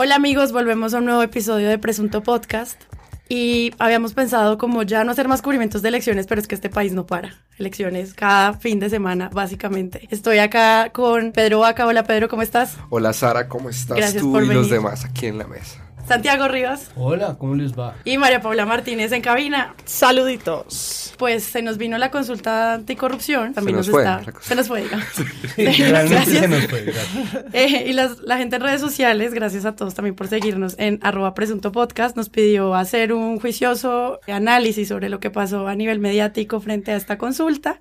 Hola amigos, volvemos a un nuevo episodio de Presunto Podcast. Y habíamos pensado como ya no hacer más cubrimientos de elecciones, pero es que este país no para. Elecciones cada fin de semana, básicamente. Estoy acá con Pedro Vaca. Hola Pedro, ¿cómo estás? Hola Sara, ¿cómo estás Gracias tú por y los demás aquí en la mesa? Santiago Rivas Hola, ¿cómo les va? y María Paula Martínez en cabina. Saluditos. Pues se nos vino la consulta anticorrupción. También nos nos, fue, está. Se nos fue, diga. Realmente Gracias. se nos fue, gracias. Eh, y las- la gente en redes sociales, gracias a todos también por seguirnos en arroba presunto podcast, nos pidió hacer un juicioso análisis sobre lo que pasó a nivel mediático frente a esta consulta.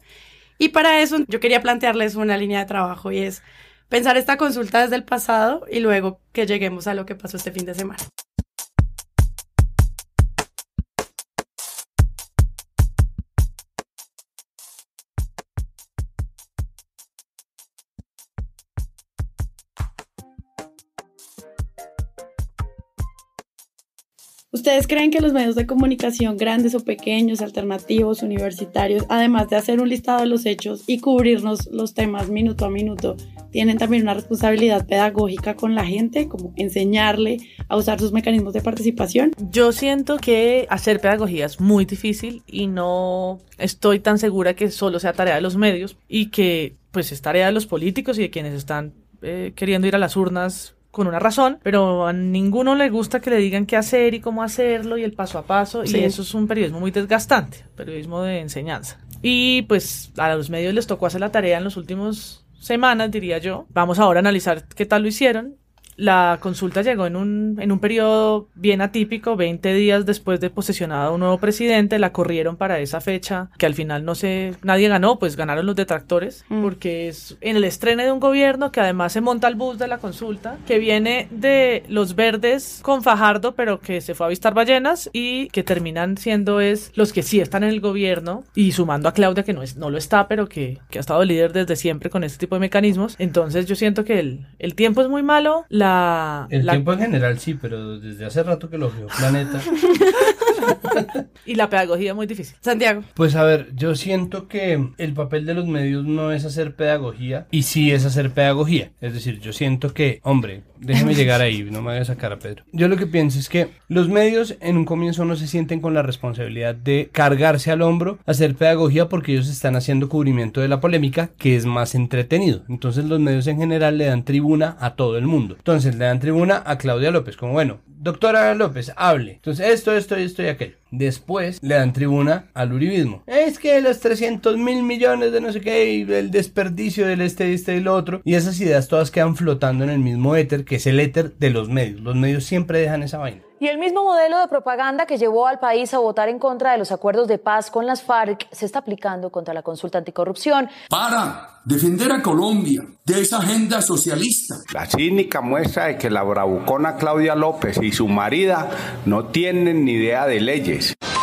Y para eso yo quería plantearles una línea de trabajo y es pensar esta consulta desde el pasado y luego que lleguemos a lo que pasó este fin de semana. ¿Ustedes creen que los medios de comunicación grandes o pequeños, alternativos, universitarios, además de hacer un listado de los hechos y cubrirnos los temas minuto a minuto, tienen también una responsabilidad pedagógica con la gente, como enseñarle a usar sus mecanismos de participación? Yo siento que hacer pedagogía es muy difícil y no estoy tan segura que solo sea tarea de los medios y que pues es tarea de los políticos y de quienes están eh, queriendo ir a las urnas con una razón, pero a ninguno le gusta que le digan qué hacer y cómo hacerlo y el paso a paso Sí. y eso es un periodismo muy desgastante, periodismo de enseñanza. Y pues a los medios les tocó hacer la tarea en los últimos semanas, diría yo. Vamos ahora a analizar qué tal lo hicieron. La consulta llegó en un, en un periodo bien atípico, 20 días después de posesionado un nuevo presidente, la corrieron para esa fecha, que al final no sé, nadie ganó, pues ganaron los detractores, Mm. porque es en el estreno de un gobierno que además se monta el bus de la consulta, que viene de los verdes con Fajardo, pero que se fue a avistar ballenas y que terminan siendo es los que sí están en el gobierno y sumando a Claudia que no, es, no lo está, pero que, que ha estado líder desde siempre con este tipo de mecanismos. Entonces yo siento que el, el tiempo es muy malo, la... El la- tiempo en general sí, pero desde hace rato que lo veo Planeta. y la pedagogía es muy difícil. Santiago. Pues a ver, yo siento que el papel de los medios no es hacer pedagogía y sí es hacer pedagogía. Es decir, yo siento que, hombre, déjeme llegar ahí, no me vaya a sacar a Pedro. Yo lo que pienso es que los medios en un comienzo no se sienten con la responsabilidad de cargarse al hombro, hacer pedagogía porque ellos están haciendo cubrimiento de la polémica que es más entretenido. Entonces los medios en general le dan tribuna a todo el mundo. Entonces le dan tribuna a Claudia López, como bueno, doctora López, hable. Entonces esto, esto, esto y aquello. Después le dan tribuna al uribismo. Es que los 300 mil millones de no sé qué, y el desperdicio del este, este y lo otro. Y esas ideas todas quedan flotando en el mismo éter, que es el éter de los medios. Los medios siempre dejan esa vaina. Y el mismo modelo de propaganda que llevó al país a votar en contra de los acuerdos de paz con las FARC se está aplicando contra la consulta anticorrupción. para defender a Colombia de esa agenda socialista. La cínica muestra de que la bravucona Claudia López y su marida no tienen ni idea de leyes.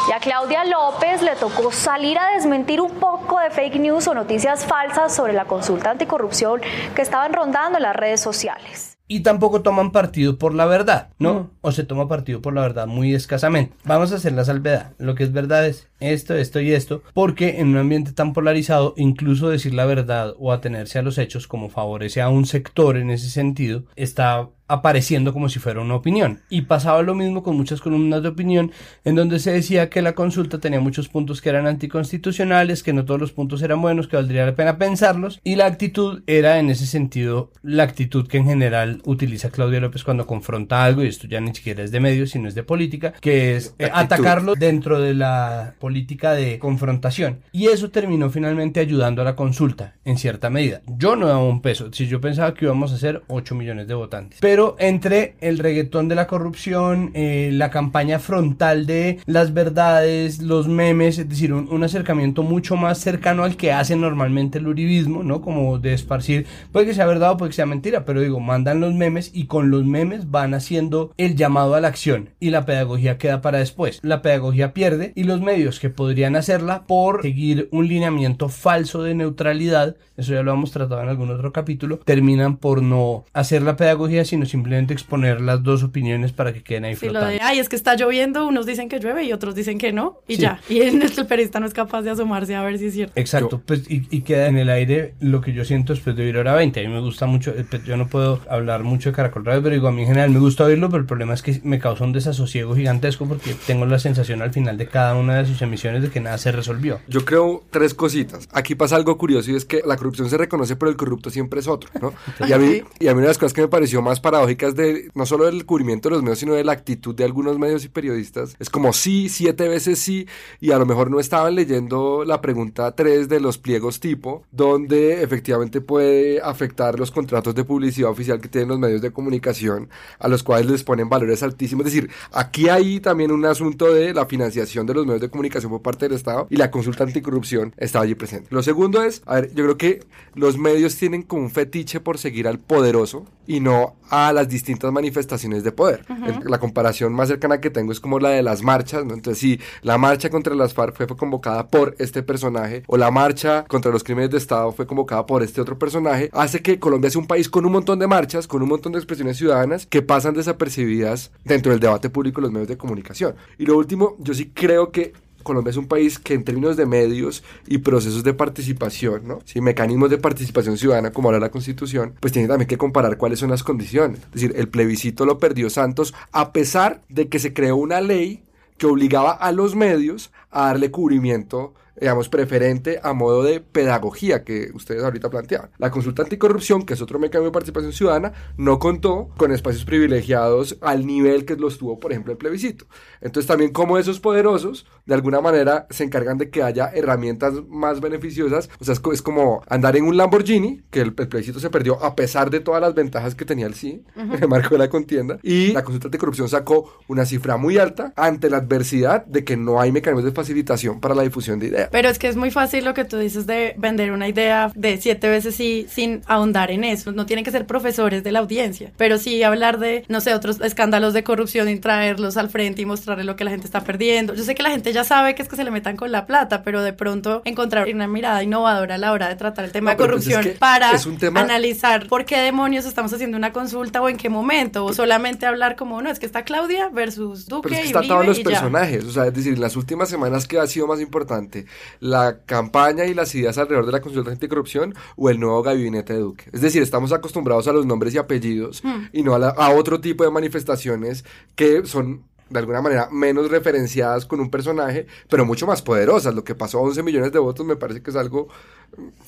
Y a Claudia López le tocó salir a desmentir un poco de fake news o noticias falsas sobre la consulta anticorrupción que estaban rondando en las redes sociales. y tampoco toman partido por la verdad, ¿no? O se toma partido por la verdad muy escasamente. Vamos a hacer la salvedad. Lo que es verdad es esto, esto y esto, porque en un ambiente tan polarizado, incluso decir la verdad o atenerse a los hechos como favorece a un sector en ese sentido, está apareciendo como si fuera una opinión. Y pasaba lo mismo con muchas columnas de opinión en donde se decía que la consulta tenía muchos puntos que eran anticonstitucionales, que no todos los puntos eran buenos, que valdría la pena pensarlos. Y la actitud era en ese sentido la actitud que en general utiliza Claudia López cuando confronta algo, y esto ya ni siquiera es de medios, sino es de política, que es eh, atacarlo dentro de la política de confrontación. Y eso terminó finalmente ayudando a la consulta, en cierta medida. Yo no daba un peso, si yo pensaba que íbamos a ser 8 millones de votantes. Pero entre el reggaetón de la corrupción, eh, la campaña frontal de las verdades, los memes, es decir, un, un acercamiento mucho más cercano al que hace normalmente el uribismo, ¿no? Como de esparcir, puede que sea verdad o puede que sea mentira, pero digo, mandan los memes y con los memes van haciendo el llamado a la acción y la pedagogía queda para después. La pedagogía pierde y los medios que podrían hacerla por seguir un lineamiento falso de neutralidad, eso ya lo hemos tratado en algún otro capítulo, terminan por no hacer la pedagogía, sino sino simplemente exponer las dos opiniones para que queden ahí Sí, lo flotando. de, ay, es que está lloviendo, unos dicen que llueve y otros dicen que no, y Sí. ya. Y el, el periodista no es capaz de asomarse a ver si es cierto. Exacto, pues y, y queda en el aire lo que yo siento después de oír hora 20. A mí me gusta mucho, eh, pues, yo no puedo hablar mucho de Caracol Radio, pero digo, a mí en general me gusta oírlo, pero el problema es que me causa un desasosiego gigantesco porque tengo la sensación al final de cada una de sus emisiones de que nada se resolvió. Yo creo tres cositas. Aquí pasa algo curioso y es que la corrupción se reconoce, pero el corrupto siempre es otro, ¿no? Y a mí, y a mí una de las cosas que me pareció más paradójicas de no solo del cubrimiento de los medios, sino de la actitud de algunos medios y periodistas, es como sí, siete veces sí, y a lo mejor no estaban leyendo la pregunta 3 de los pliegos tipo, donde efectivamente puede afectar los contratos de publicidad oficial que tienen los medios de comunicación, a los cuales les ponen valores altísimos. Es decir, aquí hay también un asunto de la financiación de los medios de comunicación por parte del Estado y la consulta anticorrupción estaba allí presente. Lo segundo es, a ver, yo creo que los medios tienen como un fetiche por seguir al poderoso y no a las distintas manifestaciones de poder. La comparación más cercana que tengo es como la de las marchas, ¿no? Entonces, si la marcha contra las FARC fue, fue convocada por este personaje o la marcha contra los crímenes de Estado fue convocada por este otro personaje, hace que Colombia sea un país con un montón de marchas, con un montón de expresiones ciudadanas que pasan desapercibidas dentro del debate público en los medios de comunicación. Y lo último, yo sí creo que Colombia es un país que en términos de medios y procesos de participación, ¿no? Sí, mecanismos de participación ciudadana, como habla la Constitución, pues tiene también que comparar cuáles son las condiciones. Es decir, el plebiscito lo perdió Santos a pesar de que se creó una ley que obligaba a los medios a darle cubrimiento digamos, preferente a modo de pedagogía que ustedes ahorita planteaban. La consulta anticorrupción, que es otro mecanismo de participación ciudadana, no contó con espacios privilegiados al nivel que los tuvo, por ejemplo, el plebiscito. Entonces también como esos poderosos, de alguna manera, se encargan de que haya herramientas más beneficiosas. O sea, es, co- es como andar en un Lamborghini, que el, el plebiscito se perdió a pesar de todas las ventajas que tenía el sí, en el marco de la contienda. Y la consulta anticorrupción sacó una cifra muy alta ante la adversidad de que no hay mecanismos de facilitación para la difusión de ideas. Pero es que es muy fácil lo que tú dices de vender una idea de siete veces sí sin ahondar en eso. No tienen que ser profesores de la audiencia, pero sí hablar de, no sé, otros escándalos de corrupción y traerlos al frente y mostrarle lo que la gente está perdiendo. Yo sé que la gente ya sabe que es que se le metan con la plata, pero de pronto encontrar una mirada innovadora a la hora de tratar el tema No, de pero pues es corrupción que para es un tema- analizar por qué demonios estamos haciendo una consulta o en qué momento, o solamente hablar como, no, es que está Claudia versus Duque Pero es que y está a Uribe los y ya. personajes, o sea, es decir, las últimas semanas que ha sido más importante, la campaña y las ideas alrededor de la consulta anticorrupción o el nuevo gabinete de Duque. Es decir, estamos acostumbrados a los nombres y apellidos Hmm. y no a, la- a otro tipo de manifestaciones que son de alguna manera menos referenciadas con un personaje, pero mucho más poderosas. Lo que pasó a 11 millones de votos me parece que es algo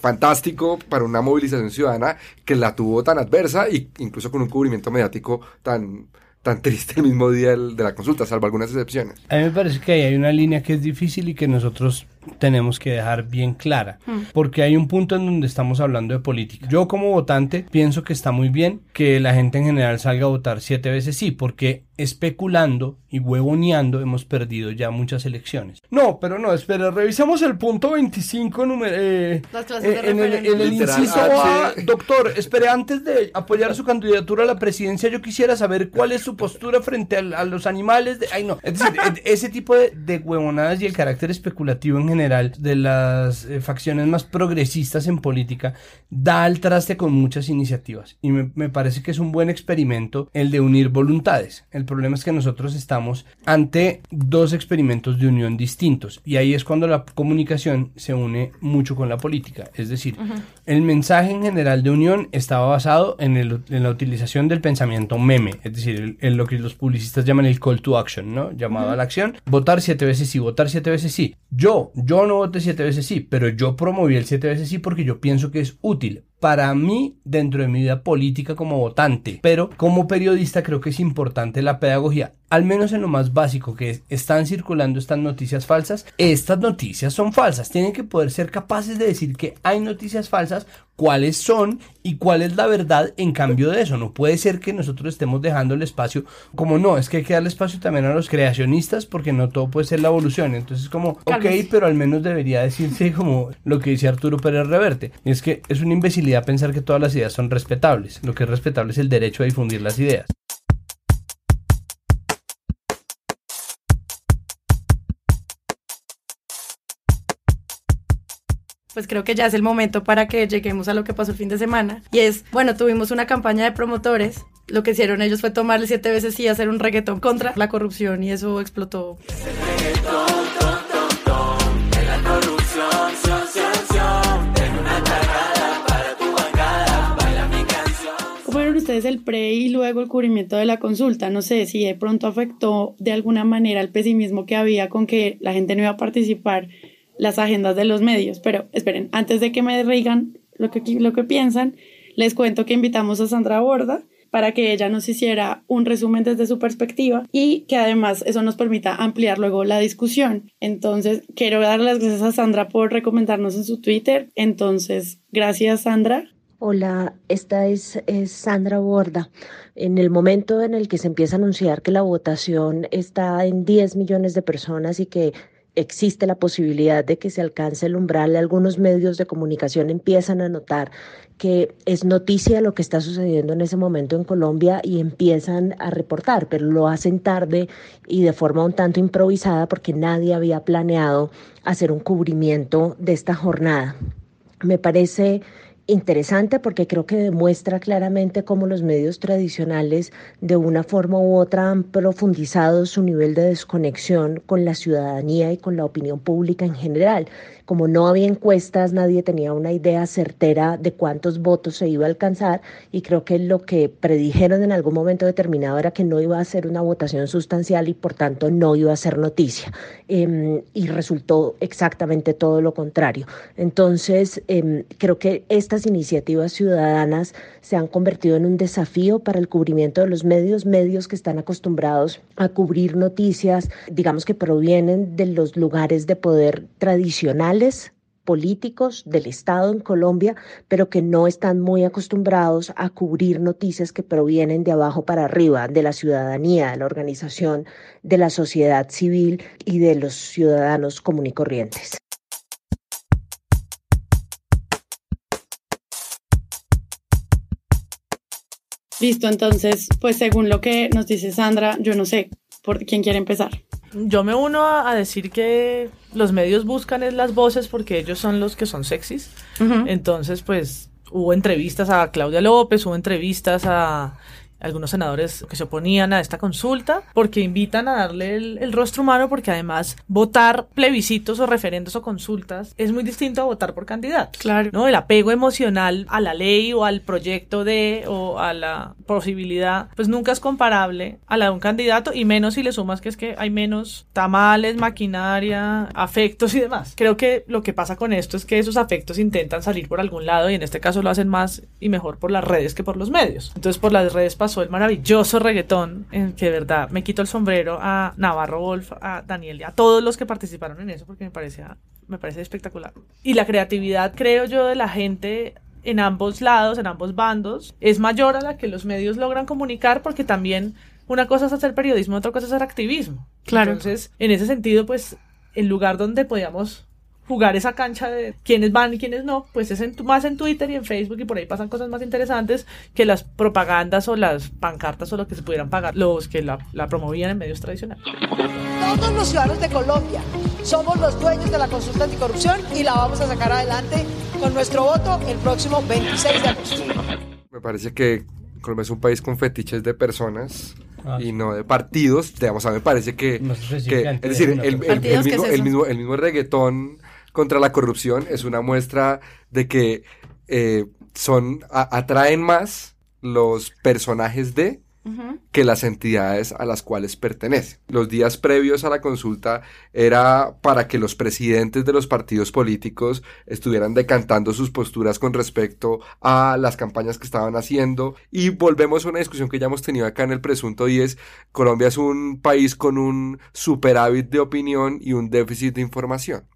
fantástico para una movilización ciudadana que la tuvo tan adversa e incluso con un cubrimiento mediático tan, tan triste el mismo día de la consulta, salvo algunas excepciones. A mí me parece que ahí hay una línea que es difícil y que nosotros tenemos que dejar bien clara, porque hay un punto en donde estamos hablando de política. Yo como votante pienso que está muy bien que la gente en general salga a votar siete veces sí, porque especulando y huevoneando hemos perdido ya muchas elecciones. No, pero no, espera, revisemos el punto 25 número, eh, eh, en el, en inciso A, doctor, espere, antes de apoyar su candidatura a la presidencia, yo quisiera saber cuál es su postura frente a, los animales. De, ay, no. Es decir, e- ese tipo de, de huevonadas y el carácter especulativo en general de las eh, facciones más progresistas en política da al traste con muchas iniciativas. Y me, me parece que es un buen experimento el de unir voluntades. El problema es que nosotros estamos ante dos experimentos de unión distintos. Y ahí es cuando la comunicación se une mucho con la política. Es decir, el mensaje en general de unión estaba basado en, el- en la utilización del pensamiento meme, es decir, el- en lo que los publicistas llaman el call to action, ¿no? Llamado a la acción, votar siete veces sí, votar siete veces sí. Yo, yo no voté siete veces sí, pero yo promoví el siete veces sí porque yo pienso que es útil para mí dentro de mi vida política como votante, pero como periodista creo que es importante la pedagogía, al menos en lo más básico que es, están circulando estas noticias falsas, estas noticias son falsas, tienen que poder ser capaces de decir que hay noticias falsas, cuáles son y cuál es la verdad en cambio de eso, no puede ser que nosotros estemos dejando el espacio como no, es que hay que darle espacio también a los creacionistas porque no todo puede ser la evolución, entonces como, ok, pero al menos debería decirse como lo que dice Arturo Pérez Reverte. Y es que es una imbecilidad pensar que todas las ideas son respetables. Lo que es respetable es el derecho a difundir las ideas. Pues creo que ya es el momento para que lleguemos a lo que pasó el fin de semana. Y es, bueno, tuvimos una campaña de promotores lo que hicieron ellos fue tomarle siete veces sí hacer un reggaetón contra la corrupción y eso explotó. ¿Cómo vieron ustedes el pre y luego el cubrimiento de la consulta? No sé si de pronto afectó de alguna manera el pesimismo que había con que la gente no iba a participar las agendas de los medios. Pero esperen, antes de que me digan lo que, lo que piensan, les cuento que invitamos a Sandra Borda para que ella nos hiciera un resumen desde su perspectiva y que además eso nos permita ampliar luego la discusión. Entonces, quiero dar las gracias a Sandra por recomendarnos en su Twitter. Entonces, gracias Sandra. Hola, esta es, es, Sandra Borda. En el momento en el que se empieza a anunciar que la votación está en 10 millones de personas y que existe la posibilidad de que se alcance el umbral, algunos medios de comunicación empiezan a notar que es noticia lo que está sucediendo en ese momento en Colombia y empiezan a reportar, pero lo hacen tarde y de forma un tanto improvisada porque nadie había planeado hacer un cubrimiento de esta jornada. Me parece interesante porque creo que demuestra claramente cómo los medios tradicionales de una forma u otra han profundizado su nivel de desconexión con la ciudadanía y con la opinión pública en general como no había encuestas, nadie tenía una idea certera de cuántos votos se iba a alcanzar y creo que lo que predijeron en algún momento determinado era que no iba a ser una votación sustancial y por tanto no iba a ser noticia. Eh, y resultó exactamente todo lo contrario. Entonces, eh, creo que estas iniciativas ciudadanas se han convertido en un desafío para el cubrimiento de los medios, medios que están acostumbrados a cubrir noticias, digamos que provienen de los lugares de poder tradicional políticos del Estado en Colombia, pero que no están muy acostumbrados a cubrir noticias que provienen de abajo para arriba, de la ciudadanía, de la organización, de la sociedad civil y de los ciudadanos común corrientes. Listo, entonces, pues según lo que nos dice Sandra, yo no sé por quién quiere empezar. Yo me uno a, decir que los medios buscan es las voces porque ellos son los que son sexys. Entonces, pues hubo entrevistas a Claudia López, hubo entrevistas a algunos senadores que se oponían a esta consulta porque invitan a darle el, rostro humano porque además votar plebiscitos o referendos o consultas es muy distinto a votar por candidato. Claro. ¿no? El apego emocional a la ley o al proyecto de o a la posibilidad pues nunca es comparable a la de un candidato y menos si le sumas que es que hay menos tamales, maquinaria, afectos y demás. Creo que lo que pasa con esto es que esos afectos intentan salir por algún lado y en este caso lo hacen más y mejor por las redes que por los medios. Entonces por las redes pasó el maravilloso reggaetón, en que de verdad me quito el sombrero a Navarro Wolf, a Daniel y a todos los que participaron en eso, porque me parece, me parece espectacular. Y la creatividad, creo yo, de la gente en ambos lados, en ambos bandos, es mayor a la que los medios logran comunicar, porque también una cosa es hacer periodismo, otra cosa es hacer activismo. Claro. Entonces, en ese sentido, pues, el lugar donde podíamos jugar esa cancha de quiénes van y quiénes no, pues es más en Twitter y en Facebook y por ahí pasan cosas más interesantes que las propagandas o las pancartas o lo que se pudieran pagar los que la, la promovían en medios tradicionales. Todos los ciudadanos de Colombia somos los dueños de la consulta anticorrupción y la vamos a sacar adelante con nuestro voto el próximo 26 de agosto. Me parece que Colombia es un país con fetiches de personas ah, y no de partidos. Digamos, a mí me parece que, que es decir, el, el, el, mismo, el, mismo, el mismo reggaetón contra la corrupción es una muestra de que eh, son atraen más los personajes de que las entidades a las cuales pertenece. Los días previos a la consulta era para que los presidentes de los partidos políticos estuvieran decantando sus posturas con respecto a las campañas que estaban haciendo y volvemos a una discusión que ya hemos tenido acá en el presunto y es Colombia es un país con un superávit de opinión y un déficit de información.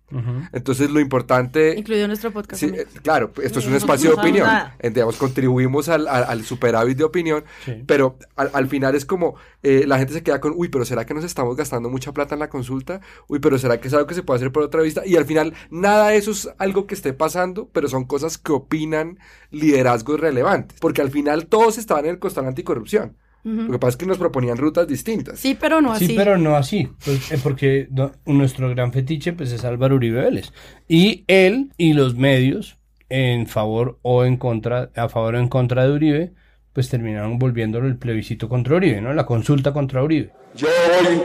Entonces lo importante... Incluido nuestro podcast. Sí, claro, esto es un espacio de opinión. Digamos, contribuimos al, al, superávit de opinión, pero al, final es como eh, la gente se queda con, uy, pero ¿será que nos estamos gastando mucha plata en la consulta? Uy, pero ¿será que es algo que se puede hacer por otra vista? Y al final nada de eso es algo que esté pasando, pero son cosas que opinan liderazgos relevantes, porque al final todos estaban en el costal anticorrupción. Lo que pasa es que nos proponían rutas distintas. Sí, pero no así. Sí, pero no así. Pues, eh, porque nuestro gran fetiche pues, es Álvaro Uribe Vélez. Y él y los medios, en favor o en contra, a favor o en contra de Uribe, pues terminaron volviéndolo el plebiscito contra Uribe, ¿no? La consulta contra Uribe. Yo hoy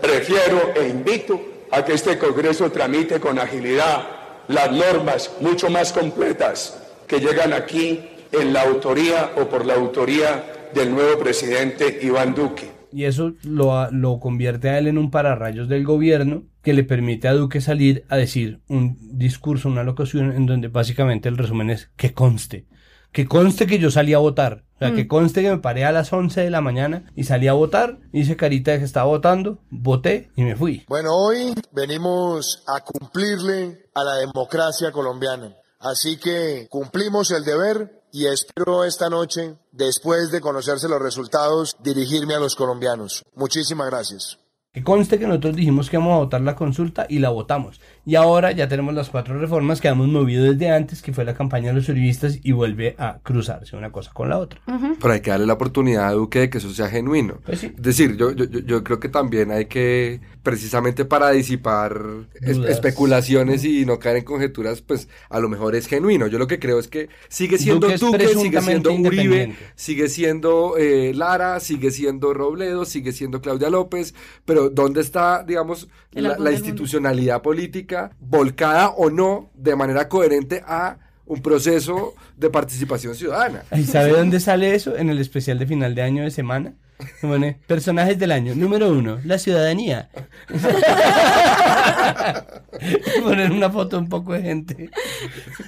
prefiero e invito a que este Congreso tramite con agilidad las normas mucho más completas que llegan aquí en la autoría o por la autoría del nuevo presidente Iván Duque. Y eso lo, lo convierte a él en un pararrayos del gobierno que le permite a Duque salir a decir un discurso, una locución en donde básicamente el resumen es que conste. Que conste que yo salí a votar. O sea, que Mm. conste que me paré a las 11 de la mañana y salí a votar, hice carita de que estaba votando, voté y me fui. Bueno, hoy venimos a cumplirle a la democracia colombiana. Así que cumplimos el deber y espero esta noche, después de conocerse los resultados, dirigirme a los colombianos. Muchísimas gracias. Que conste que nosotros dijimos que íbamos a votar la consulta y la votamos. Y ahora ya tenemos las cuatro reformas que hemos movido desde antes, que fue la campaña de los uribistas, y vuelve a cruzarse una cosa con la otra. Pero hay que darle la oportunidad a Duque de que eso sea genuino. Pues sí. Es decir, yo, yo, yo- creo que también hay que, precisamente para disipar es- especulaciones y no caer en conjeturas, pues a lo mejor es genuino. Yo lo que creo es que sigue siendo Duque sigue siendo Uribe, sigue siendo eh, Lara, sigue siendo Robledo, sigue siendo Claudia López, pero ¿dónde está, digamos, la, institucionalidad política volcada o no de manera coherente a un proceso de participación ciudadana? ¿Y sabe dónde sale eso? En el especial de final de año de semana. Se pone, personajes del año. Número uno, la ciudadanía. Poner una foto un poco de gente.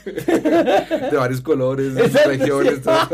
de varios colores, de regiones, sí. todo.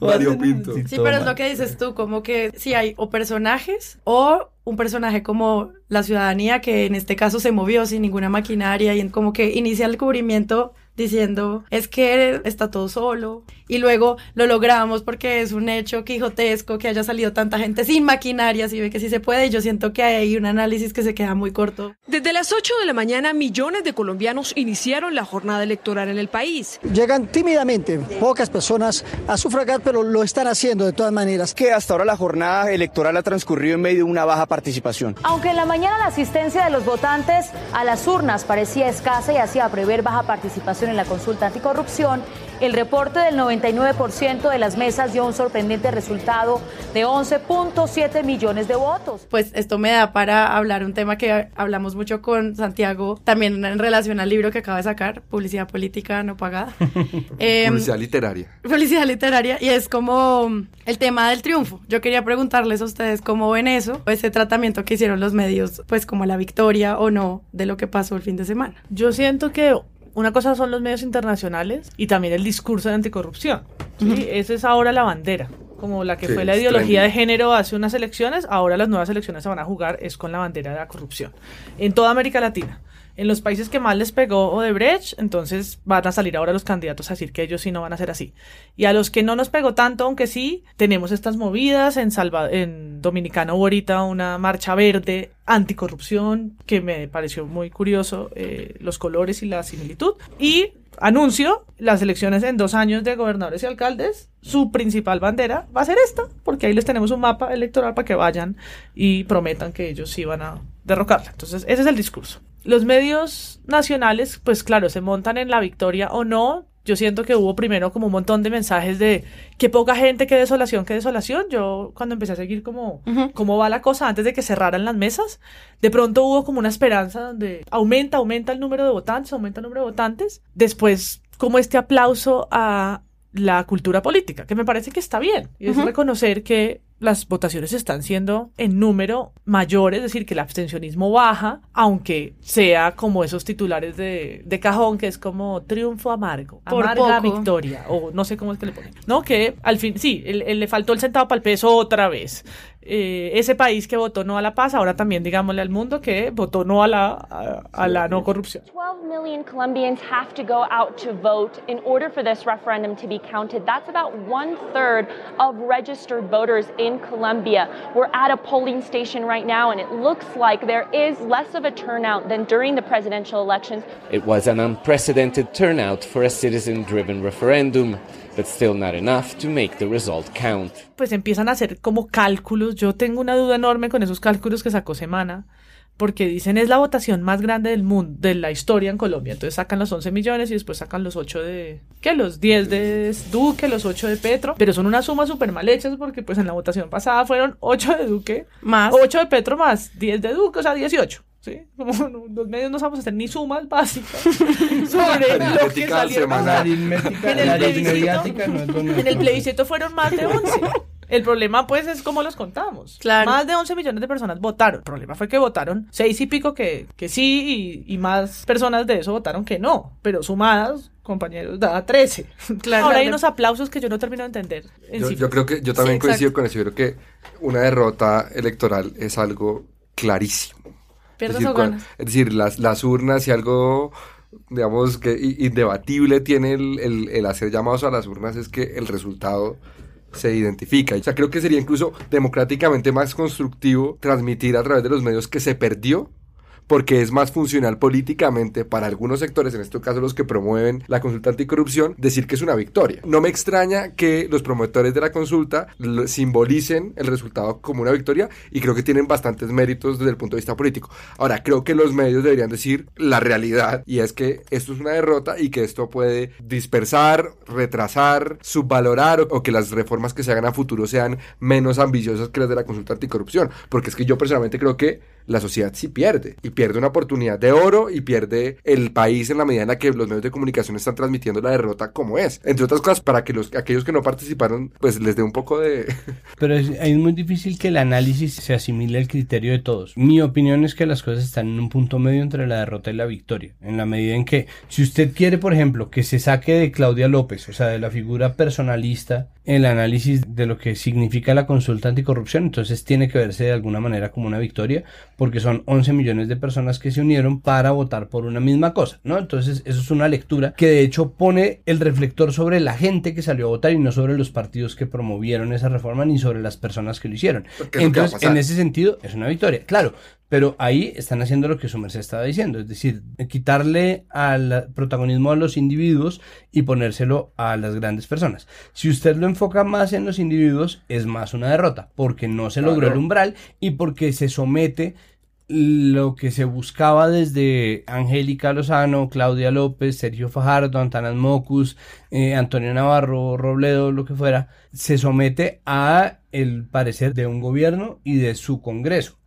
variopinto. Sí, pero es lo que dices tú, como que sí hay o personajes o un personaje como la ciudadanía que en este caso se movió sin ninguna maquinaria y como que inicia el cubrimiento diciendo es que está todo solo y luego lo logramos porque es un hecho quijotesco que haya salido tanta gente sin maquinarias y ve que sí se puede y yo siento que hay un análisis que se queda muy corto. Desde las 8 de la mañana, millones de colombianos iniciaron la jornada electoral en el país. Llegan tímidamente pocas personas a sufragar, pero lo están haciendo de todas maneras. que hasta ahora la jornada electoral ha transcurrido en medio de una baja participación. Aunque en la mañana la asistencia de los votantes a las urnas parecía escasa y hacía prever baja participación en la consulta anticorrupción, el reporte del 99% de las mesas dio un sorprendente resultado de 11.7 millones de votos. Pues esto me da para hablar un tema que hablamos mucho con Santiago, también en relación al libro que acaba de sacar, Publicidad Política No Pagada. Em, Publicidad literaria. Publicidad literaria y es como el tema del triunfo. Yo quería preguntarles a ustedes cómo ven eso, ese tratamiento que hicieron los medios, pues como la victoria o no de lo que pasó el fin de semana. Yo siento que una cosa son los medios internacionales y también el discurso de anticorrupción. ¿sí? Esa es ahora la bandera. Como la que Sí, fue la ideología de género hace unas elecciones, ahora las nuevas elecciones se van a jugar es con la bandera de la corrupción. En toda América Latina. En los países que más les pegó Odebrecht, entonces van a salir ahora los candidatos a decir que ellos sí no van a ser así. Y a los que no nos pegó tanto, aunque sí, tenemos estas movidas. En, Salva en Dominicana hubo ahorita una marcha verde anticorrupción que me pareció muy curioso, eh, los colores y la similitud. Y anuncio las elecciones en dos años de gobernadores y alcaldes. Su principal bandera va a ser esta, porque ahí les tenemos un mapa electoral para que vayan y prometan que ellos sí van a derrocarla. Entonces, ese es el discurso. Los medios nacionales, pues claro, se montan en la victoria o no. Yo siento que hubo primero como un montón de mensajes de qué poca gente, qué desolación, qué desolación. Yo cuando empecé a seguir como cómo va la cosa antes de que cerraran las mesas, de pronto hubo como una esperanza donde aumenta, aumenta el número de votantes, aumenta el número de votantes. Después como este aplauso a la cultura política, que me parece que está bien. Y es reconocer que las votaciones están siendo en número mayor, es decir, que el abstencionismo baja, aunque sea como esos titulares de, de cajón, que es como triunfo amargo, Por amarga poco. victoria, o no sé cómo es que le ponen. No, que al fin, sí, el- el- le faltó el centavo para el peso otra vez. Eh, ese país que votó no a la paz, ahora también digámosle al mundo que votó no a la, a, a la no corrupción. 12 million Colombians have to go out to vote in order for this referendum to be counted. That's about one third of registered voters in Colombia. We're at a polling station right now, and it looks like there is less of a turnout than during the presidential elections. It was an unprecedented turnout for a citizen driven referendum, but still not enough to make the result count. pues empiezan a hacer como cálculos. Yo tengo una duda enorme con esos cálculos que sacó Semana, porque dicen es la votación más grande del mundo, de la historia en Colombia. Entonces sacan los 11 millones y después sacan los 8 de, ¿qué? Los 10 de Duque, los 8 de Petro, pero son unas sumas súper mal hechas porque pues en la votación pasada fueron 8 de Duque, más 8 de Petro más 10 de Duque, o sea, 18. ¿Sí? Los medios no sabemos hacer ni sumas básicas sobre lo que En el la plebiscito- no En el fueron más de 11. El problema, pues, es cómo los contamos. Claro. Más de 11 millones de personas votaron. El problema fue que votaron seis y pico que, que sí y, y más personas de eso votaron que no. Pero sumadas, compañeros, da 13. Claro. Ahora hay unos aplausos que yo no termino de entender. en Yo, creo que yo también Sí, coincido con eso. Yo creo que una derrota electoral es algo clarísimo. Es decir, es decir, las, las urnas y algo, digamos, que indebatible tiene el, el- el hacer llamados a las urnas es que el resultado se identifica. O sea, creo que sería incluso democráticamente más constructivo transmitir a través de los medios que se perdió porque es más funcional políticamente para algunos sectores, en este caso los que promueven la consulta anticorrupción, decir que es una victoria. No me extraña que los promotores de la consulta simbolicen el resultado como una victoria y creo que tienen bastantes méritos desde el punto de vista político. Ahora, creo que los medios deberían decir la realidad y es que esto es una derrota y que esto puede dispersar, retrasar, subvalorar o, que las reformas que se hagan a futuro sean menos ambiciosas que las de la consulta anticorrupción. Porque es que yo personalmente creo que la sociedad sí pierde una oportunidad de oro y pierde el país en la medida en la que los medios de comunicación están transmitiendo la derrota como es. Entre otras cosas, para que los aquellos que no participaron, pues les dé un poco de... Pero es, es muy difícil que el análisis se asimile al criterio de todos. Mi opinión es que las cosas están en un punto medio entre la derrota y la victoria. En la medida en que, si usted quiere, por ejemplo, que se saque de Claudia López, o sea, de la figura personalista, el análisis de lo que significa la consulta anticorrupción, entonces tiene que verse de alguna manera como una victoria, porque son 11 millones de personas que se unieron para votar por una misma cosa, ¿no? Entonces, eso es una lectura que de hecho pone el reflector sobre la gente que salió a votar y no sobre los partidos que promovieron esa reforma ni sobre las personas que lo hicieron. Entonces, en ese sentido, es una victoria, claro. Pero ahí están haciendo lo que su merced estaba diciendo, es decir, quitarle al protagonismo a los individuos y ponérselo a las grandes personas. Si usted lo enfoca más en los individuos, es más una derrota, porque no se logró el umbral y porque se somete lo que se buscaba desde Angélica Lozano, Claudia López, Sergio Fajardo, Antanas Mocus, eh, Antonio Navarro, Robledo, lo que fuera, se somete a el parecer de un gobierno y de su Congreso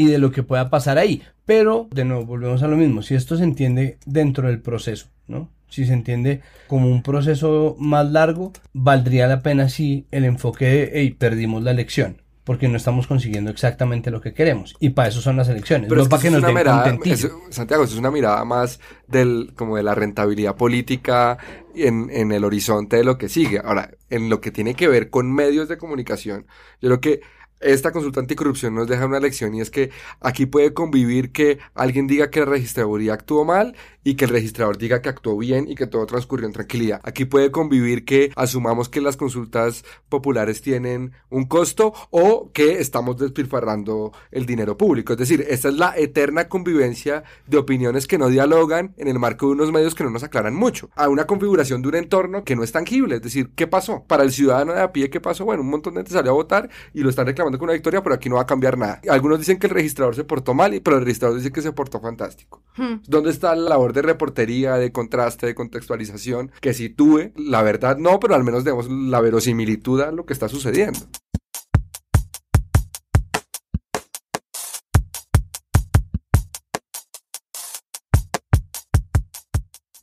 y de lo que pueda pasar ahí. Pero, de nuevo, volvemos a lo mismo. Si esto se entiende dentro del proceso, ¿no? Si se entiende como un proceso más largo, valdría la pena si el enfoque de, hey, perdimos la elección. Porque no estamos consiguiendo exactamente lo que queremos. Y para eso son las elecciones. Pero no es que para que nos den mirada, eso- Santiago, eso es una mirada más del, como de la rentabilidad política en, en el horizonte de lo que sigue. Ahora, en lo que tiene que ver con medios de comunicación, yo creo que esta consulta anticorrupción nos deja una lección y es que aquí puede convivir que alguien diga que la registraduría actuó mal y que el registrador diga que actuó bien y que todo transcurrió en tranquilidad. Aquí puede convivir que asumamos que las consultas populares tienen un costo o que estamos despilfarrando el dinero público. Es decir, esta es la eterna convivencia de opiniones que no dialogan en el marco de unos medios que no nos aclaran mucho. A una configuración de un entorno que no es tangible. Es decir, ¿qué pasó? Para el ciudadano de a pie, ¿qué pasó? Bueno, un montón de gente salió a votar y lo están reclamando con una victoria, pero aquí no va a cambiar nada. Algunos dicen que el registrador se portó mal, y- pero el registrador dice que se portó fantástico. Hmm. ¿Dónde está la labor de reportería, de contraste, de contextualización que sitúe? La verdad no, pero al menos demos la verosimilitud a lo que está sucediendo.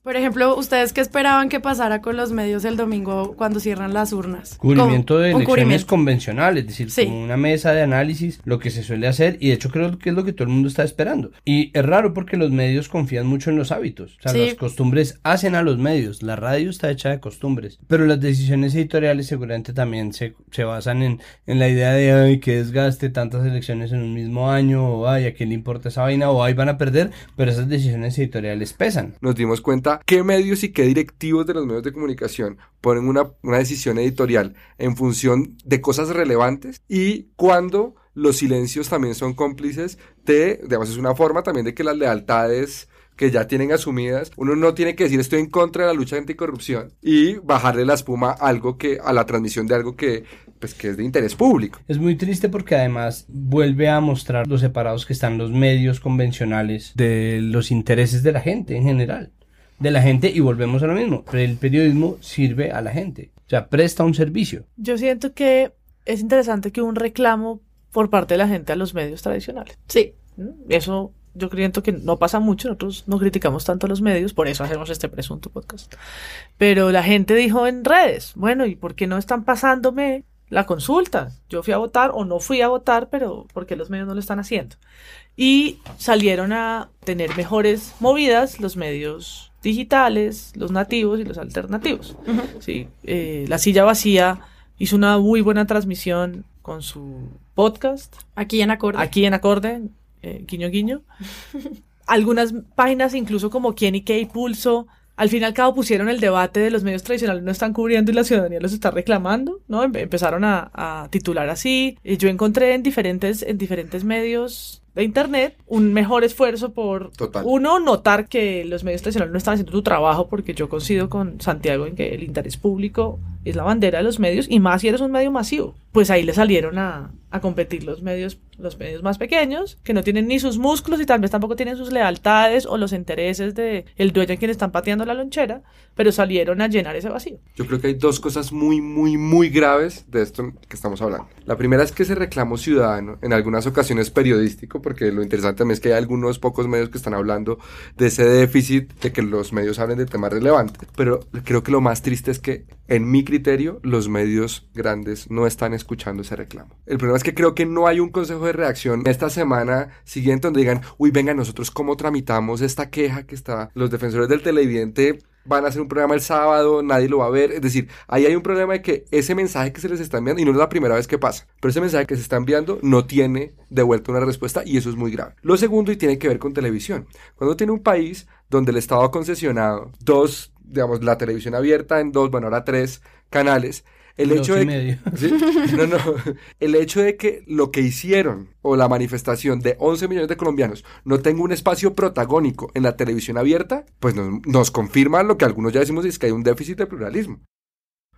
Por ejemplo, ¿ustedes qué esperaban que pasara con los medios el domingo cuando cierran las urnas? Cubrimiento de elecciones cubrimiento. convencionales, es decir, Sí. como una mesa de análisis, lo que se suele hacer, y de hecho creo que es lo que todo el mundo está esperando. Y es raro porque los medios confían mucho en los hábitos, o sea, Sí. las costumbres hacen a los medios, la radio está hecha de costumbres, pero las decisiones editoriales seguramente también se, se basan en, en la idea de, ay, que desgaste tantas elecciones en un mismo año, o ay, a quién le importa esa vaina, o ay, van a perder, pero esas decisiones editoriales pesan. nos dimos cuenta qué medios y qué directivos de los medios de comunicación ponen una, una decisión editorial en función de cosas relevantes y cuando los silencios también son cómplices de, digamos, es una forma también de que las lealtades que ya tienen asumidas, uno no tiene que decir estoy en contra de la lucha anticorrupción y bajarle la espuma a algo que, a la transmisión de algo que pues que es de interés público. Es muy triste porque además vuelve a mostrar los separados que están los medios convencionales de los intereses de la gente en general. De la gente y volvemos a lo mismo. El periodismo sirve a la gente. O sea, presta un servicio. Yo siento que es interesante que un reclamo por parte de la gente a los medios tradicionales. Sí. Eso yo creo que no pasa mucho, nosotros no criticamos tanto a los medios, por eso hacemos este presunto podcast. Pero la gente dijo en redes, bueno, ¿y por qué no están pasándome la consulta? Yo fui a votar o no fui a votar, pero ¿por qué los medios no lo están haciendo? Y salieron a tener mejores movidas los medios digitales, los nativos y los alternativos. Sí, eh, la silla vacía hizo una muy buena transmisión con su podcast. Aquí en acorde. Aquí en acorde, eh, guiño guiño. Algunas páginas, incluso como Quién y qué y Pulso, al fin y al cabo pusieron el debate de los medios tradicionales no están cubriendo y la ciudadanía los está reclamando, ¿no? Empezaron a, a titular así. Y yo encontré en diferentes, en diferentes medios de Internet un mejor esfuerzo por, Total. uno, notar que los medios tradicionales no están haciendo su trabajo, porque yo coincido con Santiago en que el interés público es la bandera de los medios, y más si eres un medio masivo. Pues ahí le salieron a, a competir los medios, los medios más pequeños, que no tienen ni sus músculos y tal vez tampoco tienen sus lealtades o los intereses de el dueño a quien están pateando la lonchera, pero salieron a llenar ese vacío. Yo creo que hay dos cosas muy, muy, muy graves de esto que estamos hablando. La primera es que ese reclamo ciudadano, en algunas ocasiones periodístico, porque lo interesante también es que hay algunos pocos medios que están hablando de ese déficit de que los medios hablen de temas relevantes. Pero creo que lo más triste es que, en mi criterio, los medios grandes no están escuchando ese reclamo. El problema es que creo que no hay un consejo de reacción esta semana siguiente donde digan, uy, venga, nosotros cómo tramitamos esta queja que está los defensores del televidente van a hacer un programa el sábado, nadie lo va a ver. Es decir, ahí hay un problema de que ese mensaje que se les está enviando, y no es la primera vez que pasa, pero ese mensaje que se está enviando no tiene de vuelta una respuesta y eso es muy grave. Lo segundo, y tiene que ver con televisión. Cuando tiene un país donde el Estado ha concesionado dos, digamos, la televisión abierta en dos, bueno, ahora tres canales, el hecho de. ¿Sí? no, no. el hecho de que lo que hicieron o la manifestación de 11 millones de colombianos no tenga un espacio protagónico en la televisión abierta, pues nos, nos confirma lo que algunos ya decimos es que hay un déficit de pluralismo.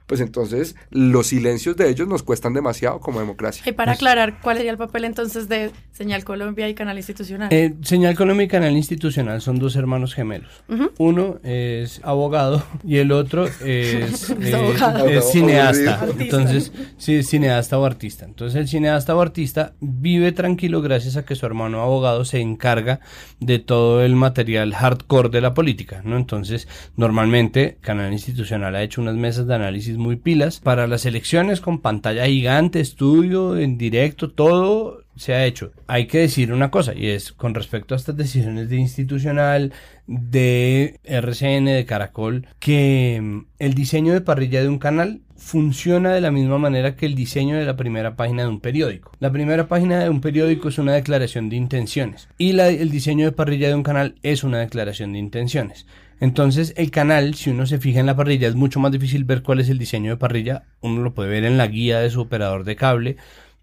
Pues entonces los silencios de ellos nos cuestan demasiado como democracia. Y para aclarar, ¿cuál sería el papel entonces de Señal Colombia y Canal Institucional? Eh, Señal Colombia y Canal Institucional son dos hermanos gemelos. Uno es abogado y el otro es, eh, abogado. es cineasta. Artista. Entonces, sí, es cineasta o artista. Entonces, el cineasta o artista vive tranquilo gracias a que su hermano abogado se encarga de todo el material hardcore de la política, ¿no? Entonces, normalmente, Canal Institucional ha hecho unas mesas de análisis muy pilas para las elecciones con pantalla gigante, estudio, en directo, todo se ha hecho. Hay que decir una cosa, y es con respecto a estas decisiones de institucional, de RCN, de Caracol, que mm, el diseño de parrilla de un canal funciona de la misma manera que el diseño de la primera página de un periódico. La primera página de un periódico es una declaración de intenciones y el diseño de parrilla de un canal es una declaración de intenciones. Entonces el canal, si uno se fija en la parrilla, es mucho más difícil ver cuál es el diseño de parrilla. Uno lo puede ver en la guía de su operador de cable,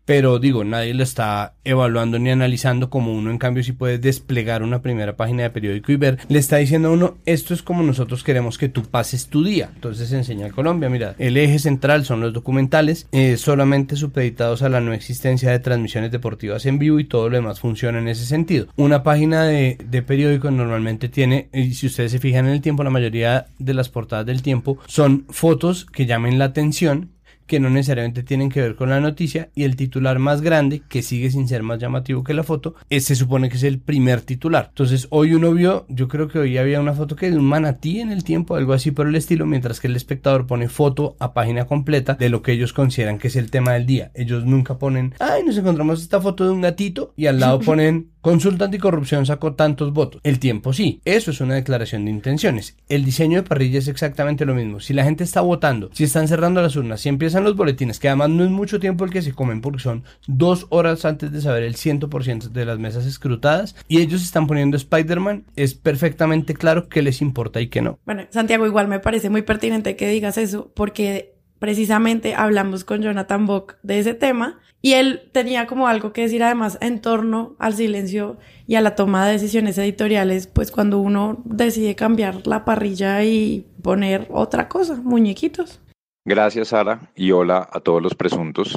pero digo, nadie lo está evaluando ni analizando como uno en cambio si puede desplegar una primera página de periódico y ver, le está diciendo a uno, esto es como nosotros queremos que tú pases tu día. Entonces enseña Colombia, mira, el eje central son los documentales, eh, solamente supeditados a la no existencia de transmisiones deportivas en vivo y todo lo demás funciona en ese sentido. Una página de, de periódico normalmente tiene, y si ustedes se fijan en el tiempo, la mayoría de las portadas del tiempo son fotos que llamen la atención que no necesariamente tienen que ver con la noticia y el titular más grande, que sigue sin ser más llamativo que la foto, es, se supone que es el primer titular. Entonces hoy uno vio, yo creo que hoy había una foto que de un manatí en el tiempo, algo así por el estilo, mientras que el espectador pone foto a página completa de lo que ellos consideran que es el tema del día. Ellos nunca ponen, ay, nos encontramos esta foto de un gatito y al lado ponen Consulta anticorrupción sacó tantos votos. El tiempo sí. Eso es una declaración de intenciones. El diseño de parrilla es exactamente lo mismo. Si la gente está votando, si están cerrando las urnas, si empiezan los boletines, que además no es mucho tiempo el que se comen porque son dos horas antes de saber el 100% de las mesas escrutadas y ellos están poniendo Spider-Man, es perfectamente claro qué les importa y qué no. Bueno, Santiago, igual me parece muy pertinente que digas eso, porque precisamente hablamos con Jonathan Bock de ese tema y él tenía como algo que decir además en torno al silencio y a la toma de decisiones editoriales, pues cuando uno decide cambiar la parrilla y poner otra cosa, muñequitos. Gracias, Sara, y hola a todos los presuntos.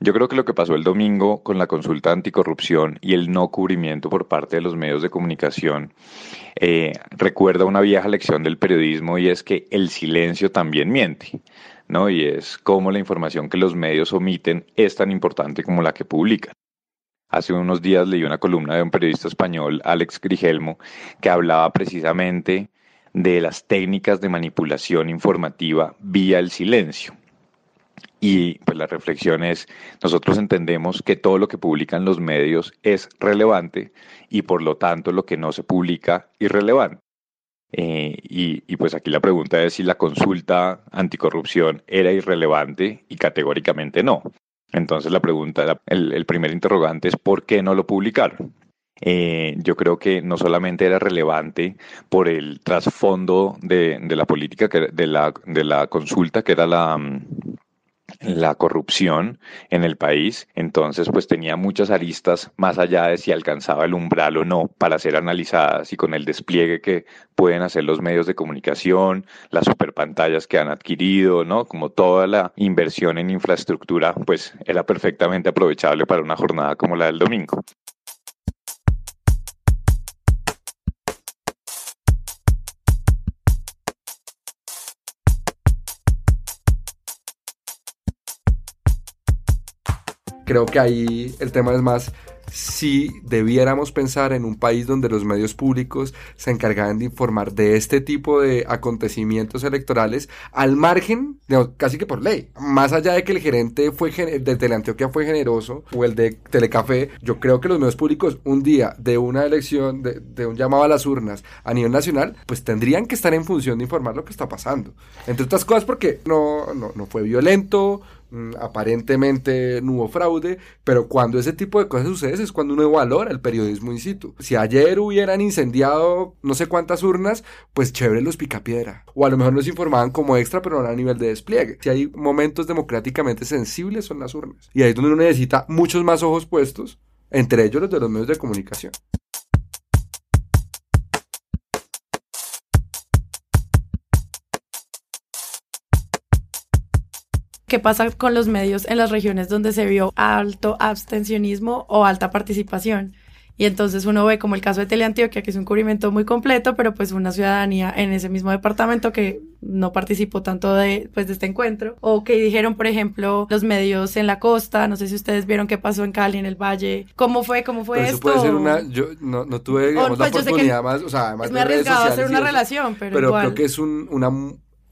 Yo creo que lo que pasó el domingo con la consulta anticorrupción y el no cubrimiento por parte de los medios de comunicación eh, recuerda una vieja lección del periodismo y es que el silencio también miente. ¿no? Y es cómo la información que los medios omiten es tan importante como la que publican. Hace unos días leí una columna de un periodista español, Alex Grigelmo, que hablaba precisamente de las técnicas de manipulación informativa vía el silencio. Y pues la reflexión es, nosotros entendemos que todo lo que publican los medios es relevante y por lo tanto lo que no se publica irrelevante. Eh, y, pues aquí la pregunta es si la consulta anticorrupción era irrelevante y categóricamente no. Entonces la pregunta, el, primer interrogante es ¿por qué no lo publicaron? Eh, yo creo que no solamente era relevante por el trasfondo de, de la política, de la, de la consulta, que era la, la corrupción en el país, entonces pues tenía muchas aristas más allá de si alcanzaba el umbral o no para ser analizadas y con el despliegue que pueden hacer los medios de comunicación, las superpantallas que han adquirido, ¿no? Como toda la inversión en infraestructura, pues era perfectamente aprovechable para una jornada como la del domingo. Creo que ahí el tema es más si debiéramos pensar en un país donde los medios públicos se encargaran de informar de este tipo de acontecimientos electorales al margen, casi que por ley. Más allá de que el gerente fue de Teleantioquia fue generoso o el de Telecafé, yo creo que los medios públicos un día de una elección, de, de un llamado a las urnas a nivel nacional, pues tendrían que estar en función de informar lo que está pasando. Entre otras cosas porque no, no, no fue violento, aparentemente no hubo fraude, pero cuando ese tipo de cosas suceden es cuando uno valora el periodismo in situ. Si ayer hubieran incendiado no sé cuántas urnas, pues chévere los picapiedra. O a lo mejor nos informaban como extra, pero no a nivel de despliegue. Si hay momentos democráticamente sensibles son las urnas. Y ahí es donde uno necesita muchos más ojos puestos, entre ellos los de los medios de comunicación. Qué pasa con los medios en las regiones donde se vio alto abstencionismo o alta participación. Y entonces uno ve como el caso de Teleantioquia, que es un cubrimiento muy completo, pero pues una ciudadanía en ese mismo departamento que no participó tanto de, pues, de este encuentro. O que dijeron, por ejemplo, los medios en la costa, no sé si ustedes vieron qué pasó en Cali, en el Valle. ¿Cómo fue? ¿Cómo fue esto? Eso puede ser una, yo no, no tuve, digamos, la pues, oportunidad más, o sea, además es arriesgado hacer una relación, pero, pero creo que es un, una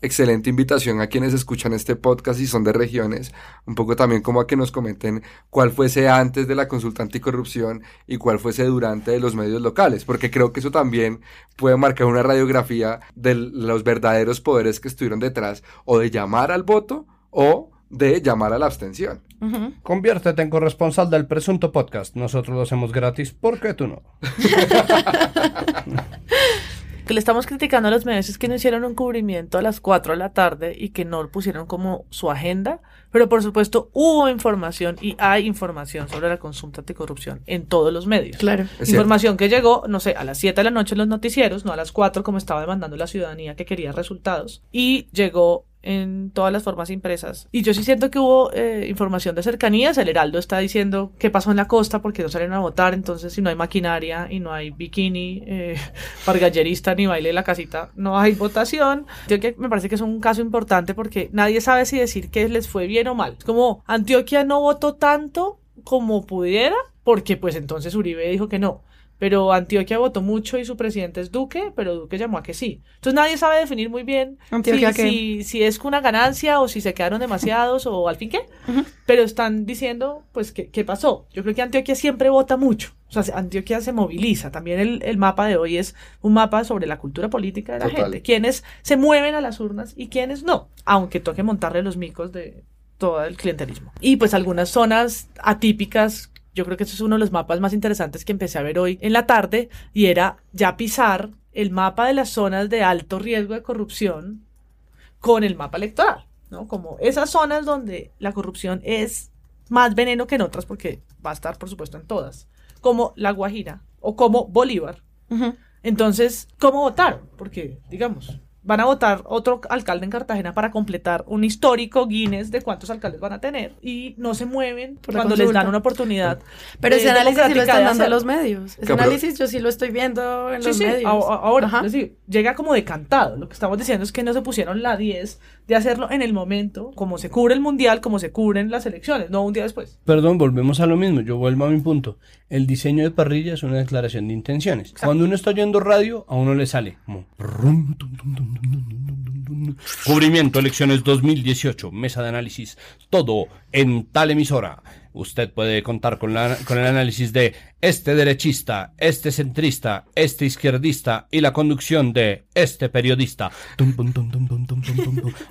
excelente invitación a quienes escuchan este podcast y son de regiones, un poco también como a que nos comenten cuál fuese antes de la consulta anticorrupción y cuál fuese durante de los medios locales, porque creo que eso también puede marcar una radiografía de los verdaderos poderes que estuvieron detrás o de llamar al voto o de llamar a la abstención. Conviértete en corresponsal del presunto podcast. Nosotros lo hacemos gratis, ¿por qué tú no? que le estamos criticando a los medios es que no hicieron un cubrimiento a las 4 de la tarde y que no lo pusieron como su agenda, pero por supuesto hubo información y hay información sobre la consulta anticorrupción en todos los medios. Claro. información que llegó, no sé, a las 7 de la noche en los noticieros, no a las 4 como estaba demandando la ciudadanía que quería resultados, y llegó en todas las formas impresas. Y yo sí siento que hubo eh, información de cercanías. El Heraldo está diciendo qué pasó en la costa porque no salieron a votar. Entonces, si no hay maquinaria y no hay bikini, eh, ni baile en la casita, no hay votación. Yo que me parece que es un caso importante porque nadie sabe si decir que les fue bien o mal. Como Antioquia no votó tanto como pudiera porque pues entonces Uribe dijo que no pero Antioquia votó mucho y su presidente es Duque, pero Duque llamó a que sí. Entonces nadie sabe definir muy bien si, si, es una ganancia o si se quedaron demasiados o al fin qué, pero están diciendo pues qué, pasó. Yo creo que Antioquia siempre vota mucho. O sea, Antioquia se moviliza. También el, mapa de hoy es un mapa sobre la cultura política de la gente. Quienes se mueven a las urnas y quienes no. Aunque toque montarle los micos de todo el clientelismo. Y pues algunas zonas atípicas yo creo que ese es uno de los mapas más interesantes que empecé a ver hoy en la tarde y era ya pisar el mapa de las zonas de alto riesgo de corrupción con el mapa electoral, ¿no? Como esas zonas donde la corrupción es más veneno que en otras porque va a estar por supuesto en todas, como La Guajira o como Bolívar. Entonces, ¿cómo votaron? Porque, digamos, van a votar otro alcalde en Cartagena para completar un histórico Guinness de cuántos alcaldes van a tener y no se mueven cuando les dan una oportunidad. Pero ese análisis sí lo están de dando los medios. Ese análisis yo sí lo estoy viendo en Sí, los sí, medios. ahora, Ajá. les digo, llega como decantado. Lo que estamos diciendo es que no se pusieron la 10 de hacerlo en el momento, como se cubre el mundial, como se cubren las elecciones, no un día después. Perdón, volvemos a lo mismo. Yo vuelvo a mi punto el diseño de parrilla es una declaración de intenciones. Cuando uno está oyendo radio, a uno le sale como... Cubrimiento Elecciones 2018, mesa de análisis, todo en tal emisora. Usted puede contar con, la, con el análisis de este derechista, este centrista, este izquierdista y la conducción de este periodista.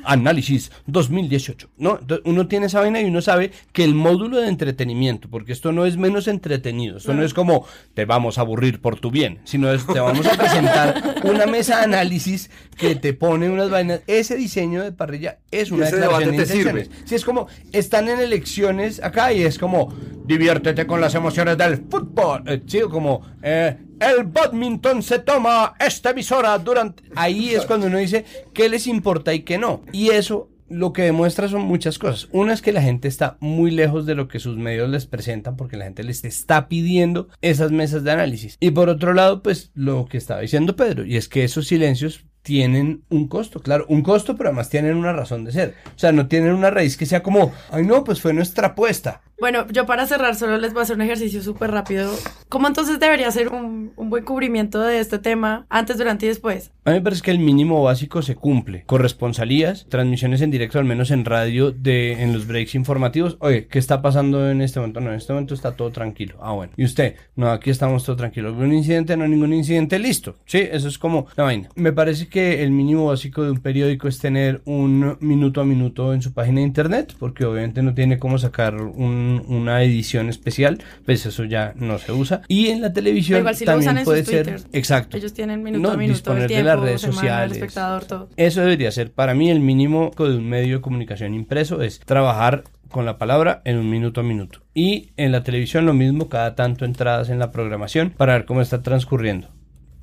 Análisis 2018. No, uno tiene esa vaina y uno sabe que el módulo de entretenimiento, porque esto no es menos entretenido, esto no es como te vamos a aburrir por tu bien, sino es, te vamos a presentar una mesa de análisis que te pone unas vainas. Ese diseño de parrilla es una declaración de intenciones. Si es como están en elecciones acá y es como, diviértete con las emociones del fútbol. Eh, como, eh, el badminton se toma esta emisora durante... Ahí es cuando uno dice qué les importa y qué no. Y eso lo que demuestra son muchas cosas. Una es que la gente está muy lejos de lo que sus medios les presentan porque la gente les está pidiendo esas mesas de análisis. Y por otro lado, pues lo que estaba diciendo Pedro, y es que esos silencios tienen un costo, claro, un costo, pero además tienen una razón de ser. O sea, no tienen una raíz que sea como, ay no, pues fue nuestra apuesta. Bueno, yo para cerrar solo les voy a hacer un ejercicio súper rápido. ¿Cómo entonces debería ser un, un buen cubrimiento de este tema antes, durante y después? A mí me parece que el mínimo básico se cumple. Corresponsalías, transmisiones en directo, al menos en radio, de en los breaks informativos. Oye, ¿qué está pasando en este momento? No, en este momento está todo tranquilo. Ah, bueno. ¿Y usted? No, aquí estamos todo tranquilo. ¿Algún incidente? No, ningún incidente. Listo. Sí, eso es como la vaina. Me parece que el mínimo básico de un periódico es tener un minuto a minuto en su página de internet, porque obviamente no tiene cómo sacar un- una edición especial, pues eso ya no se usa. Y en la televisión Igual si lo también usan en puede sus ser... Twitter. Exacto. Ellos tienen minuto No, a minuto, disponer el de tiempo, las redes semana, sociales. el espectador, todo. Eso debería ser para mí el mínimo de un medio de comunicación impreso, es trabajar con la palabra en un minuto a minuto. Y en la televisión lo mismo, cada tanto entradas en la programación para ver cómo está transcurriendo.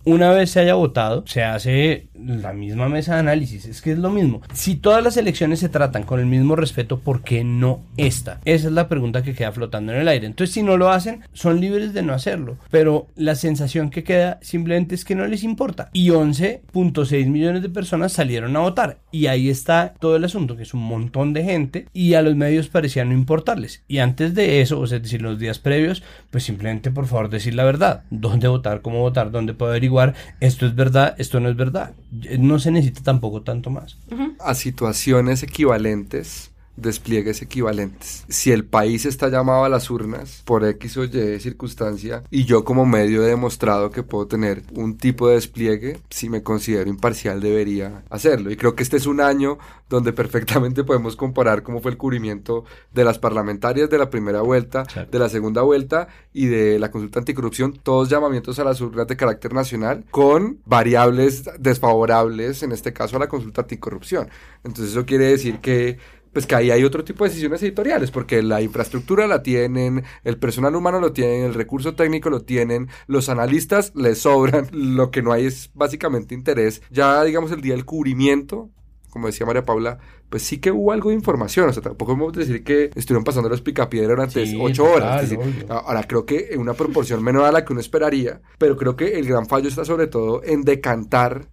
Una vez se haya votado, se hace la misma mesa de análisis. Es que es lo mismo. Si todas las elecciones se tratan con el mismo respeto, ¿por qué no esta? Esa es la pregunta que queda flotando en el aire. Entonces, si no lo hacen, son libres de no hacerlo. Pero la sensación que queda simplemente es que no les importa. Y 11.6 millones de personas salieron a votar. Y ahí está todo el asunto, que es un montón de gente. Y a los medios parecía no importarles. Y antes de eso, o sea, decir, los días previos, pues simplemente por favor decir la verdad. ¿Dónde votar? ¿Cómo votar? ¿Dónde puedo averiguar? Esto es verdad, esto no es verdad. No se necesita tampoco tanto más. a situaciones equivalentes, despliegues equivalentes. Si el país está llamado a las urnas por X o Y circunstancia y yo como medio he demostrado que puedo tener un tipo de despliegue, si me considero imparcial debería hacerlo. Y creo que este es un año donde perfectamente podemos comparar cómo fue el cubrimiento de las parlamentarias de la primera vuelta, de la segunda vuelta y de la consulta anticorrupción, todos llamamientos a las urnas de carácter nacional con variables desfavorables, en este caso a la consulta anticorrupción. Entonces eso quiere decir que pues que ahí hay otro tipo de decisiones editoriales, porque la infraestructura la tienen, el personal humano lo tienen, el recurso técnico lo tienen, los analistas les sobran, lo que no hay es básicamente interés. Ya digamos el día del cubrimiento, como decía María Paula, pues sí que hubo algo de información, o sea, tampoco podemos decir que estuvieron pasando los picapiedra durante Sí, ocho horas. Decir, ahora creo que en una proporción menor a la que uno esperaría, pero creo que el gran fallo está sobre todo en decantar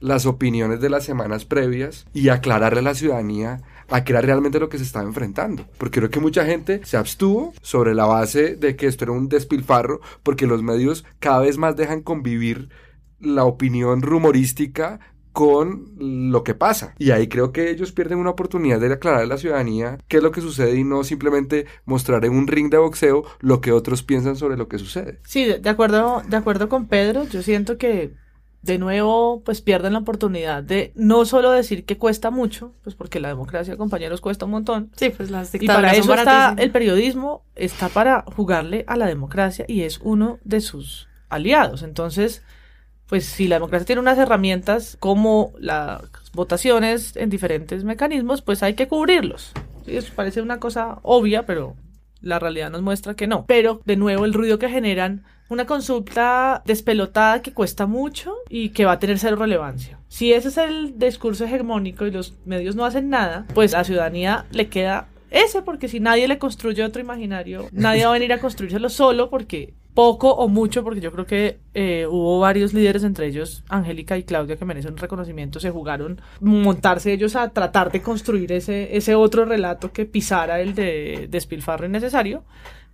las opiniones de las semanas previas y aclararle a la ciudadanía a qué era realmente lo que se estaba enfrentando. Porque creo que mucha gente se abstuvo sobre la base de que esto era un despilfarro, porque los medios cada vez más dejan convivir la opinión rumorística con lo que pasa. Y ahí creo que ellos pierden una oportunidad de aclarar a la ciudadanía qué es lo que sucede y no simplemente mostrar en un ring de boxeo lo que otros piensan sobre lo que sucede. Sí, de acuerdo, de acuerdo con Pedro, yo siento que de nuevo pues pierden la oportunidad de no solo decir que cuesta mucho, pues porque la democracia, compañeros, cuesta un montón. Sí, pues las Y para dictaduras eso está el periodismo, está para jugarle a la democracia y es uno de sus aliados. Entonces, pues si la democracia tiene unas herramientas como las votaciones en diferentes mecanismos, pues hay que cubrirlos. Eso parece una cosa obvia, pero La realidad nos muestra que no. Pero, de nuevo, el ruido que generan una consulta despelotada que cuesta mucho y que va a tener cero relevancia. Si ese es el discurso hegemónico y los medios no hacen nada, pues a la ciudadanía le queda ese, porque si nadie le construye otro imaginario, nadie va a venir a construírselo solo porque poco o mucho, porque yo creo que eh, hubo varios líderes, entre ellos Angélica y Claudia, que merecen un reconocimiento, se jugaron montarse ellos a tratar de construir ese, ese otro relato que pisara el de despilfarro innecesario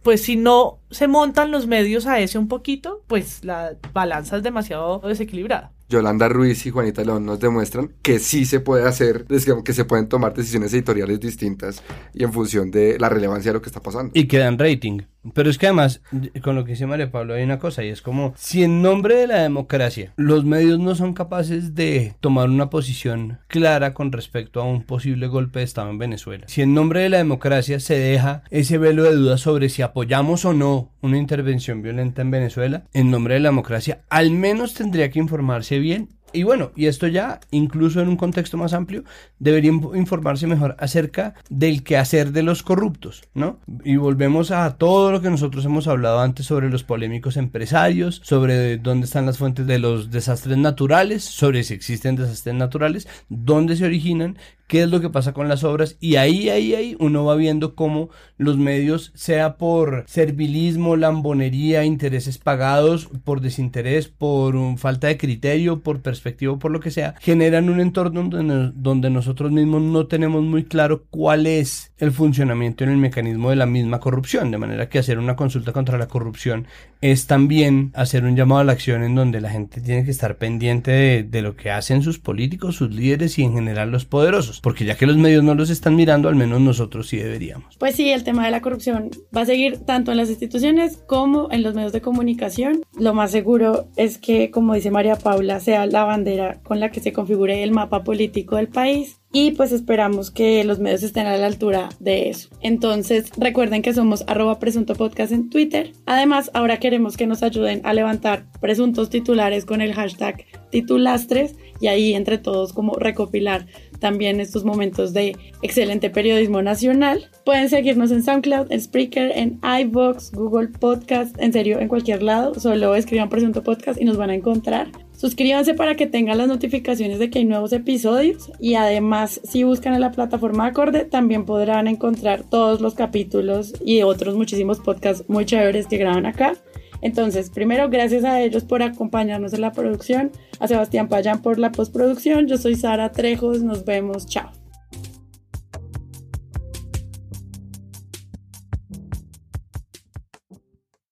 pues si no se montan los medios a ese un poquito, pues la balanza es demasiado desequilibrada. Yolanda Ruiz y Juanita León nos demuestran que sí se puede hacer, que se pueden tomar decisiones editoriales distintas y en función de la relevancia de lo que está pasando. Y que dan rating. Pero es que además, con lo que dice María Pablo, hay una cosa y es como, si en nombre de la democracia los medios no son capaces de tomar una posición clara con respecto a un posible golpe de Estado en Venezuela, si en nombre de la democracia se deja ese velo de dudas sobre si apoyamos o no una intervención violenta en Venezuela, en nombre de la democracia, al menos tendría que informarse bien y bueno, y esto ya, incluso en un contexto más amplio, debería informarse mejor acerca del quehacer de los corruptos, ¿no? Y volvemos a todo lo que nosotros hemos hablado antes sobre los polémicos empresarios, sobre dónde están las fuentes de los desastres naturales, sobre si existen desastres naturales, dónde se originan qué es lo que pasa con las obras y ahí, ahí, ahí uno va viendo cómo los medios, sea por servilismo, lambonería, intereses pagados, por desinterés, por falta de criterio, por perspectiva, por lo que sea, generan un entorno donde, donde nosotros mismos no tenemos muy claro cuál es el funcionamiento en el mecanismo de la misma corrupción, de manera que hacer una consulta contra la corrupción es también hacer un llamado a la acción en donde la gente tiene que estar pendiente de, de lo que hacen sus políticos, sus líderes y en general los poderosos porque ya que los medios no los están mirando, al menos nosotros sí deberíamos. Pues sí, el tema de la corrupción va a seguir tanto en las instituciones como en los medios de comunicación. Lo más seguro es que, como dice María Paula, sea la bandera con la que se configure el mapa político del país y pues esperamos que los medios estén a la altura de eso. Entonces recuerden que somos arroba presunto podcast en Twitter. Además, ahora queremos que nos ayuden a levantar presuntos titulares con el hashtag titulastres y ahí entre todos como recopilar también estos momentos de excelente periodismo nacional. Pueden seguirnos en SoundCloud, en Spreaker, en iVoox, Google Podcast, en serio, en cualquier lado. Solo escriban Presunto Podcast y nos van a encontrar. Suscríbanse para que tengan las notificaciones de que hay nuevos episodios y además si buscan en la plataforma acorde también podrán encontrar todos los capítulos y otros muchísimos podcasts muy chéveres que graban acá. Entonces, primero, gracias a ellos por acompañarnos en la producción, a Sebastián Payán por la postproducción, yo soy Sara Trejos, nos vemos, chao.